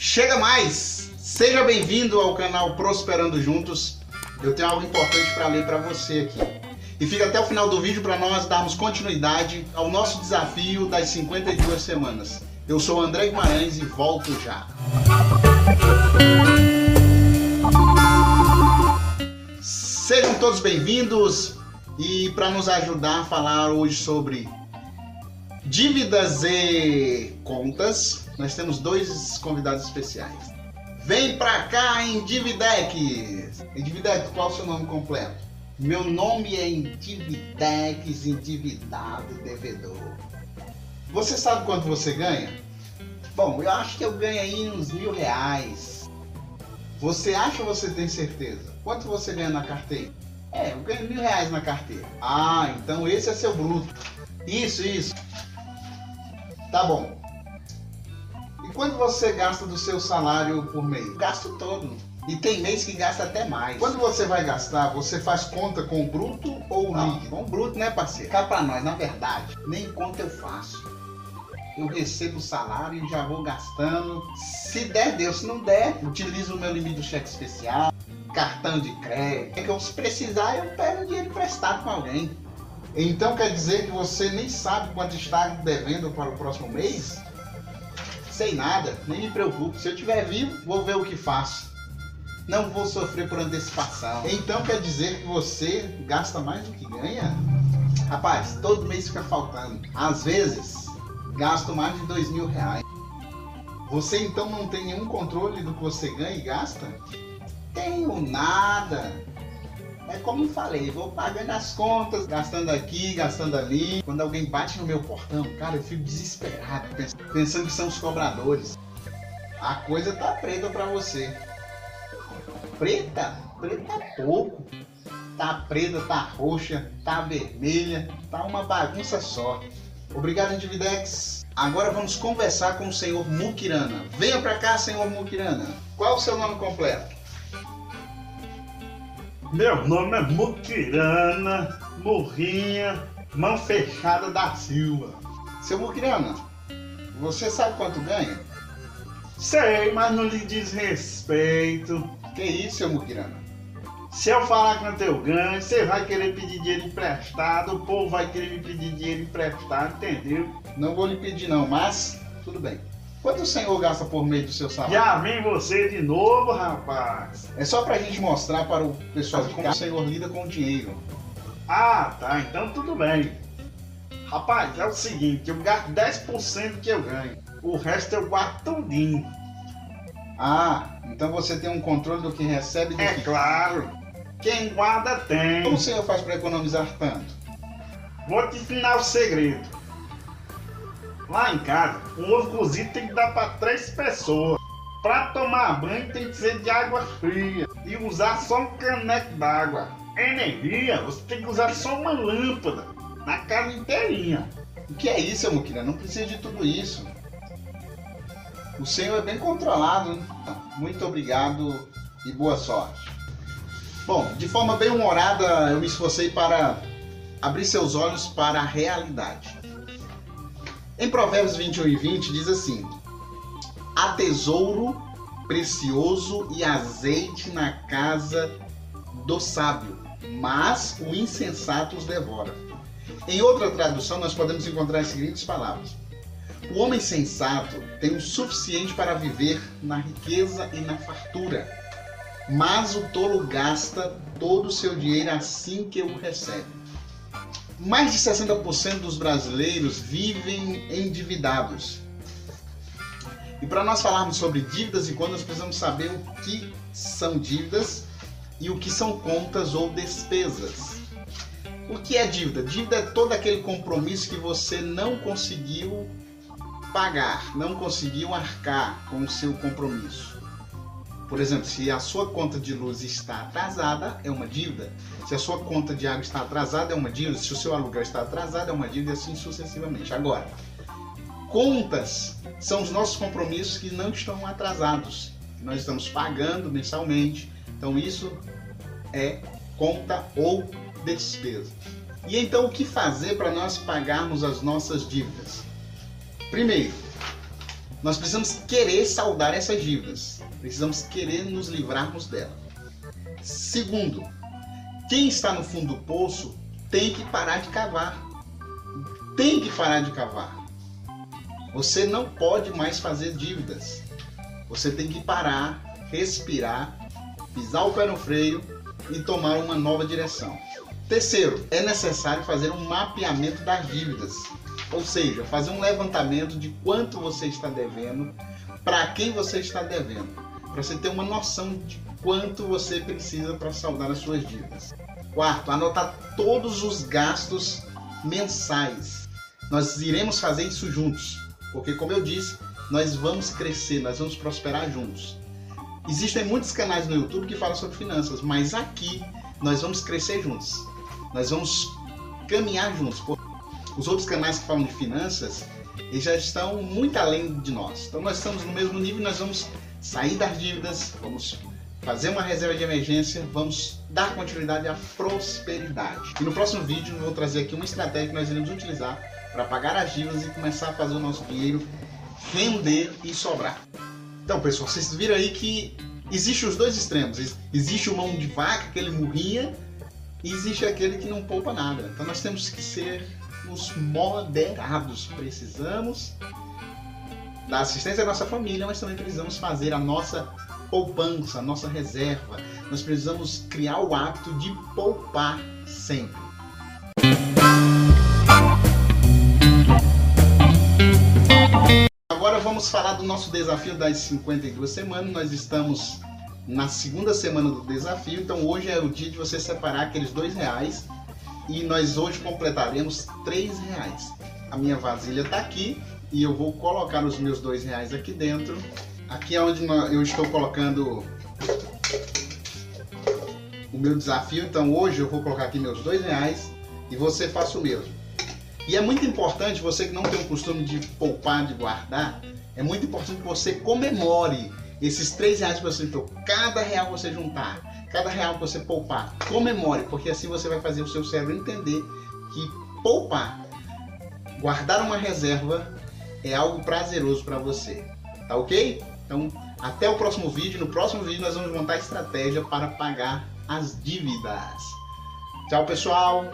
Chega mais! Seja bem-vindo ao canal Prosperando Juntos. Eu tenho algo importante para ler para você aqui. E fica até o final do vídeo para nós darmos continuidade ao nosso desafio das 52 semanas. Eu sou André Guimarães e volto já. Sejam todos bem-vindos e para nos ajudar a falar hoje sobre dívidas e contas, nós temos dois convidados especiais. Vem pra cá, Individex! Individex, qual é o seu nome completo? Meu nome é Individex, endividado devedor. Você sabe quanto você ganha? Bom, eu acho que eu ganho aí uns mil reais. Você acha ou você tem certeza? Quanto você ganha na carteira? É, eu ganho mil reais na carteira. Ah, então esse é seu bruto. Isso, isso. Tá bom. E quanto você gasta do seu salário por mês? Gasto todo. E tem mês que gasta até mais. Quando você vai gastar, você faz conta com o bruto ou o líquido? Com o bruto, né, parceiro? Cá pra nós, na verdade, nem conta eu faço. Eu recebo o salário e já vou gastando. Se der, deu. Se não der, utilizo o meu limite do cheque especial, cartão de crédito. É se precisar, eu pego dinheiro emprestado com alguém. Então quer dizer que você nem sabe quanto está devendo para o próximo mês? Sei nada, nem me preocupo. Se eu estiver vivo, vou ver o que faço. Não vou sofrer por antecipação. Então quer dizer que você gasta mais do que ganha? Rapaz, todo mês fica faltando. Às vezes, gasto mais de dois mil reais. Você então não tem nenhum controle do que você ganha e gasta? Tenho nada. É como eu falei, vou pagando as contas, gastando aqui, gastando ali. Quando alguém bate no meu portão, cara, eu fico desesperado, pensando que são os cobradores. A coisa tá preta para você. Preta? Preta é pouco. Tá preta, tá roxa, tá vermelha, tá uma bagunça só. Obrigado, Individex. Agora vamos conversar com o senhor Mukirana. Venha para cá, senhor Mukirana. Qual o seu nome completo? Meu nome é Mukirana Murrinha Mão Fechada da Silva. Seu Mukirana, você sabe quanto ganha? Sei, mas não lhe diz respeito. Que isso, seu Mukirana? Se eu falar quanto eu ganho, você vai querer pedir dinheiro emprestado, o povo vai querer me pedir dinheiro emprestado, entendeu? Não vou lhe pedir não, mas tudo bem. Quanto o senhor gasta por mês do seu salário? Já vem você de novo, rapaz. É só pra gente mostrar para o pessoal de como o senhor lida com o dinheiro. Ah, tá. Então tudo bem. Rapaz, é o seguinte, eu gasto 10% do que eu ganho. O resto eu guardo tudinho. Ah, então você tem um controle do que recebe do É que... claro. Quem guarda tem. Como o senhor faz para economizar tanto? Vou te ensinar o segredo. Lá em casa, um ovo cozido tem que dar para três pessoas. Para tomar banho tem que ser de água fria e usar só um caneco d'água. Energia, você tem que usar só uma lâmpada na casa inteirinha. O que é isso, Muquira? Não precisa de tudo isso. O senhor é bem controlado. Né? Muito obrigado e boa sorte. Bom, de forma bem humorada, eu me esforcei para abrir seus olhos para a realidade. Em Provérbios 21 e 20 diz assim: Há tesouro precioso e azeite na casa do sábio, mas o insensato os devora. Em outra tradução, nós podemos encontrar as seguintes palavras: O homem sensato tem o suficiente para viver na riqueza e na fartura, mas o tolo gasta todo o seu dinheiro assim que o recebe. Mais de 60% dos brasileiros vivem endividados. E para nós falarmos sobre dívidas e contas, precisamos saber o que são dívidas e o que são contas ou despesas. O que é dívida? Dívida é todo aquele compromisso que você não conseguiu pagar, não conseguiu arcar com o seu compromisso. Por exemplo, se a sua conta de luz está atrasada, é uma dívida. Se a sua conta de água está atrasada, é uma dívida. Se o seu aluguel está atrasado, é uma dívida, e assim sucessivamente. Agora, contas são os nossos compromissos que não estão atrasados. Nós estamos pagando mensalmente. Então, isso é conta ou despesa. E então, o que fazer para nós pagarmos as nossas dívidas? Primeiro, nós precisamos querer saldar essas dívidas. Precisamos querer nos livrarmos dela. Segundo, quem está no fundo do poço tem que parar de cavar. Tem que parar de cavar. Você não pode mais fazer dívidas. Você tem que parar, respirar, pisar o pé no freio e tomar uma nova direção. Terceiro, é necessário fazer um mapeamento das dívidas, ou seja, fazer um levantamento de quanto você está devendo, para quem você está devendo, para você ter uma noção de quanto você precisa para saldar as suas dívidas. Quarto, anotar todos os gastos mensais. Nós iremos fazer isso juntos, porque como eu disse, nós vamos crescer, nós vamos prosperar juntos. Existem muitos canais no YouTube que falam sobre finanças, mas aqui nós vamos crescer juntos. Nós vamos caminhar juntos. Os outros canais que falam de finanças, eles já estão muito além de nós. Então nós estamos no mesmo nível, nós vamos sair das dívidas, vamos fazer uma reserva de emergência, vamos dar continuidade à prosperidade. E no próximo vídeo eu vou trazer aqui uma estratégia que nós iremos utilizar para pagar as dívidas e começar a fazer o nosso dinheiro render e sobrar. Então, pessoal, vocês viram aí que existe os dois extremos. Existe o mão de vaca, aquele murrinha, e existe aquele que não poupa nada. Então nós temos que ser os moderados. Precisamos da assistência da nossa família, mas também precisamos fazer a nossa poupança, a nossa reserva. Nós precisamos criar o hábito de poupar sempre. Agora vamos falar do nosso desafio das 52 semanas. Nós estamos na segunda semana do desafio, então hoje é o dia de você separar aqueles dois reais e nós hoje completaremos três reais. A minha vasilha está aqui e eu vou colocar os meus dois reais aqui dentro. Aqui é onde eu estou colocando o meu desafio. Então hoje eu vou colocar aqui meus dois reais e você faça o mesmo. E é muito importante, você que não tem o costume de poupar, de guardar, é muito importante que você comemore esses três reais que você juntou. Cada real que você juntar, cada real que você poupar, comemore, porque assim você vai fazer o seu cérebro entender que poupar, guardar uma reserva é algo prazeroso para você. Tá ok? Então, até o próximo vídeo. No próximo vídeo nós vamos montar estratégia para pagar as dívidas. Tchau, pessoal!